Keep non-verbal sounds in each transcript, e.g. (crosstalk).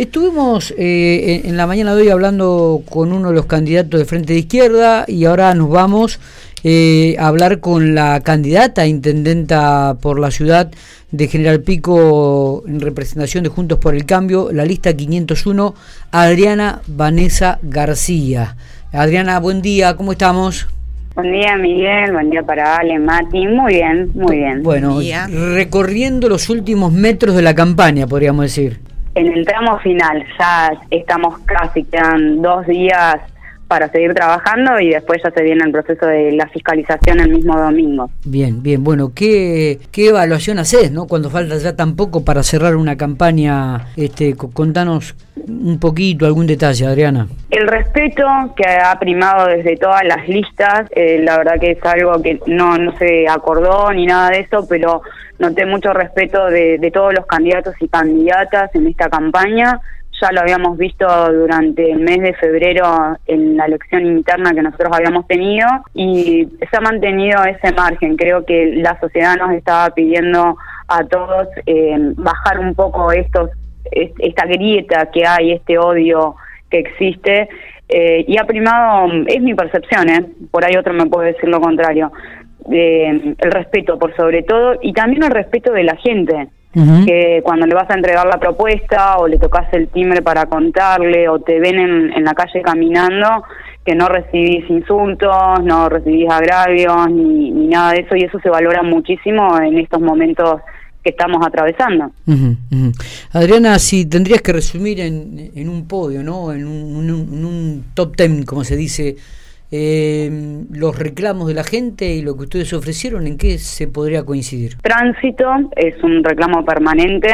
Estuvimos eh, en la mañana de hoy hablando con uno de los candidatos de Frente de Izquierda y ahora nos vamos eh, a hablar con la candidata a intendenta por la ciudad de General Pico en representación de Juntos por el Cambio, la lista 501, Adriana Vanessa García. Adriana, buen día, ¿cómo estamos? Buen día, Miguel. Buen día para Ale, Mati. Muy bien, muy bien. Bueno, recorriendo los últimos metros de la campaña, podríamos decir. En el tramo final, ya estamos casi, quedan dos días para seguir trabajando y después ya se viene el proceso de la fiscalización el mismo domingo. Bien, bien, bueno, ¿qué, qué evaluación haces, no? Cuando falta ya tan poco para cerrar una campaña, este, contanos un poquito, algún detalle, Adriana. El respeto que ha primado desde todas las listas, eh, la verdad que es algo que no, no se acordó ni nada de eso, pero noté mucho respeto de, todos los candidatos y candidatas en esta campaña ya lo habíamos visto durante el mes de febrero en la elección interna que nosotros habíamos tenido y se ha mantenido ese margen. Creo que la sociedad nos estaba pidiendo a todos eh, bajar un poco estos esta grieta que hay, este odio que existe. Eh, y ha primado, es mi percepción, ¿eh? por ahí otro me puede decir lo contrario, el respeto por sobre todo y también el respeto de la gente que cuando le vas a entregar la propuesta o le tocas el timbre para contarle o te ven en, la calle caminando, que no recibís insultos, no recibís agravios ni, nada de eso y eso se valora muchísimo en estos momentos que estamos atravesando. Adriana, si tendrías que resumir en, en un podio, ¿no? En un, en un top ten, como se dice, eh, los reclamos de la gente y lo que ustedes ofrecieron, ¿en qué se podría coincidir? Tránsito es un reclamo permanente,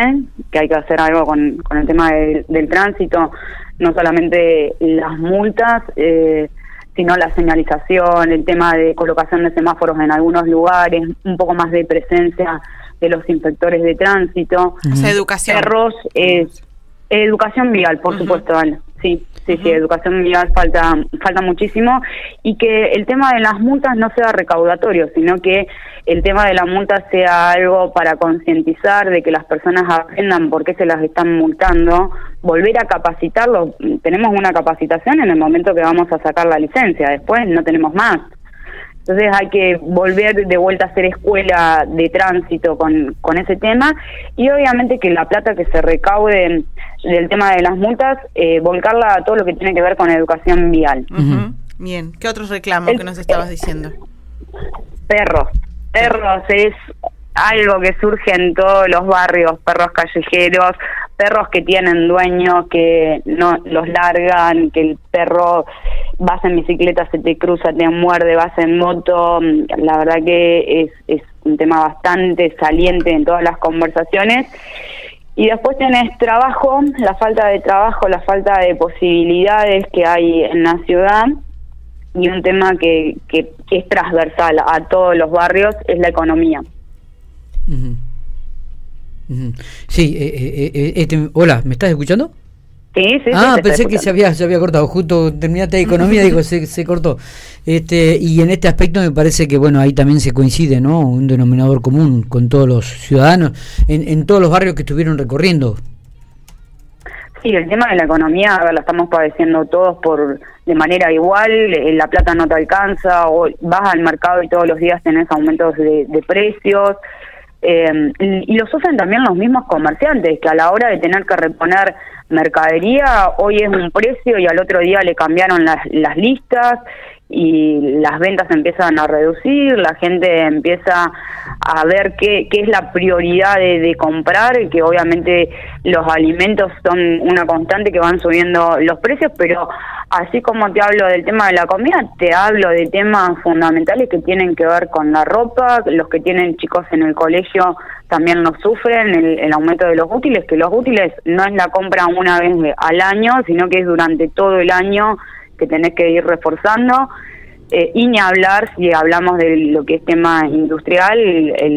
que hay que hacer algo con, con el tema del tránsito, no solamente las multas, eh, sino la señalización, el tema de colocación de semáforos en algunos lugares, un poco más de presencia de los inspectores de tránsito. educación. Perros, es educación vial, por supuesto, sí. Sí, sí, educación vial falta, falta muchísimo y que el tema de las multas no sea recaudatorio, sino que el tema de la multa sea algo para concientizar de que las personas aprendan por qué se las están multando, volver a capacitarlos. Tenemos una capacitación en el momento que vamos a sacar la licencia, después no tenemos más. Entonces hay que volver de vuelta a hacer escuela de tránsito con, con ese tema y obviamente que la plata que se recaude del tema de las multas, eh, volcarla a todo lo que tiene que ver con educación vial. Bien, ¿qué otros reclamos que nos estabas diciendo? Perros. Perros es algo que surge en todos los barrios, perros callejeros, perros que tienen dueños, que no los largan, que el perro vas en bicicleta, se te cruza, te muerde, vas en moto, la verdad que es, es un tema bastante saliente en todas las conversaciones. Y después tenés trabajo, la falta de trabajo, la falta de posibilidades que hay en la ciudad y un tema que, es transversal a todos los barrios es la economía. Sí, eh, eh, eh, este, hola, ¿me estás escuchando? Sí, sí, ah, pensé que se había, se había cortado. Justo terminaste de economía, digo, se, se cortó. Este, y en este aspecto me parece que, bueno, ahí también se coincide, ¿no? Un denominador común con todos los ciudadanos, en, en todos los barrios que estuvieron recorriendo. Sí, el tema de la economía lo estamos padeciendo todos por de manera igual, la plata no te alcanza, o vas al mercado y todos los días tenés aumentos de, de precios, eh, y lo sufren también los mismos comerciantes, que a la hora de tener que reponer mercadería, hoy es un precio y al otro día le cambiaron las, las listas y las ventas empiezan a reducir, la gente empieza a ver qué, qué es la prioridad de, de comprar, que obviamente los alimentos son una constante que van subiendo los precios, pero así como te hablo del tema de la comida, te hablo de temas fundamentales que tienen que ver con la ropa, los que tienen chicos en el colegio también lo sufren, el, el aumento de los útiles, que los útiles no es la compra una vez al año, sino que es durante todo el año que tenés que ir reforzando. Eh, y ni hablar si hablamos de lo que es tema industrial,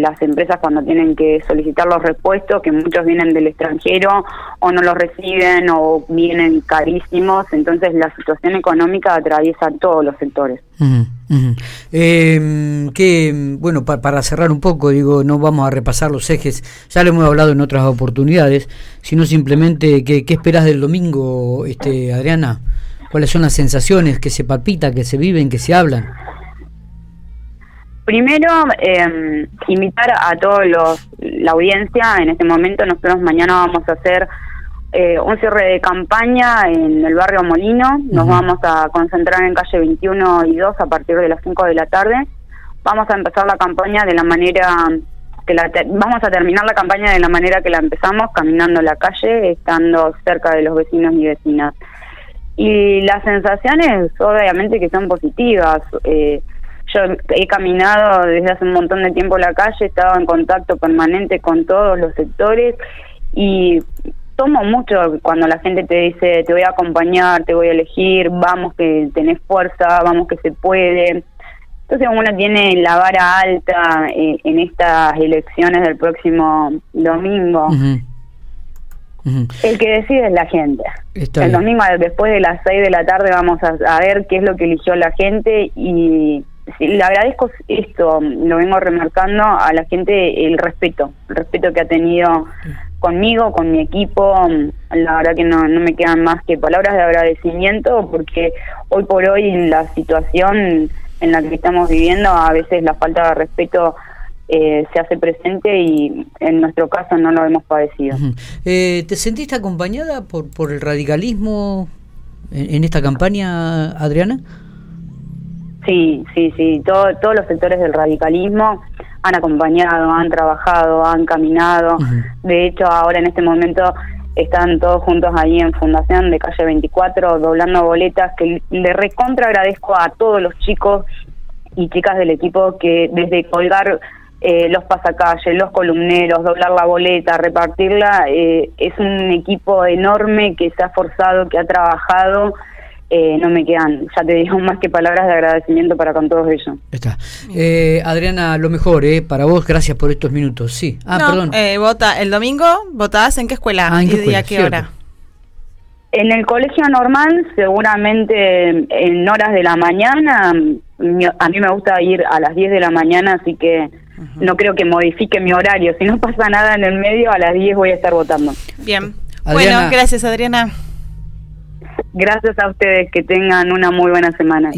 las empresas cuando tienen que solicitar los repuestos, que muchos vienen del extranjero o no los reciben o vienen carísimos, entonces la situación económica atraviesa todos los sectores. Em, que, bueno, para cerrar un poco, digo, no vamos a repasar los ejes, ya lo hemos hablado en otras oportunidades, sino simplemente, ¿qué, qué esperas del domingo, este Adriana? ¿Cuáles son las sensaciones que se palpitan, que se viven, que se hablan? Primero, eh, invitar a todos los, la audiencia. En este momento, nosotros mañana vamos a hacer eh, un cierre de campaña en el barrio Molino. Nos vamos a concentrar en calle 21 y 2 a partir de las 5 de la tarde. Vamos a empezar la campaña de la manera que la vamos a terminar la campaña de la manera que la empezamos, caminando la calle, estando cerca de los vecinos y vecinas. Y las sensaciones, obviamente, que son positivas. Eh, yo he caminado desde hace un montón de tiempo la calle, he estado en contacto permanente con todos los sectores y tomo mucho cuando la gente te dice te voy a acompañar, te voy a elegir, vamos que tenés fuerza, vamos que se puede. Entonces uno tiene la vara alta eh, en estas elecciones del próximo domingo. El que decide es la gente. el domingo después de las 6 de la tarde vamos a, ver qué es lo que eligió la gente y le agradezco esto, lo vengo remarcando a la gente el respeto, el respeto que ha tenido conmigo, con mi equipo. La verdad que no, no me quedan más que palabras de agradecimiento porque hoy por hoy la situación en la que estamos viviendo, a veces la falta de respeto eh, se hace presente y en nuestro caso no lo hemos padecido. eh, ¿Te sentiste acompañada por, por el radicalismo en, esta campaña, Adriana? Sí, sí, sí. Todo, todos los sectores del radicalismo han acompañado, han trabajado, han caminado. De hecho, ahora en este momento están todos juntos ahí en Fundación de Calle 24 doblando boletas que le recontra agradezco a todos los chicos y chicas del equipo que desde colgar eh, los pasacalles, los columneros, doblar la boleta, repartirla, eh, es un equipo enorme que se ha forzado, que ha trabajado. Eh, no me quedan, ya te digo, (laughs) más que palabras de agradecimiento para con todos ellos. Está. Adriana, lo mejor, eh, para vos, gracias por estos minutos. Sí. Ah, perdón. vota, el domingo, ¿votás en qué escuela? Ah, ¿en qué ¿Y a qué hora? En el colegio normal, seguramente en horas de la mañana. A mí me gusta ir a las 10 de la mañana, así que no creo que modifique mi horario. Si no pasa nada en el medio, a las 10 voy a estar votando. Bien. Bueno, gracias Adriana. Gracias a ustedes, que tengan una muy buena semana.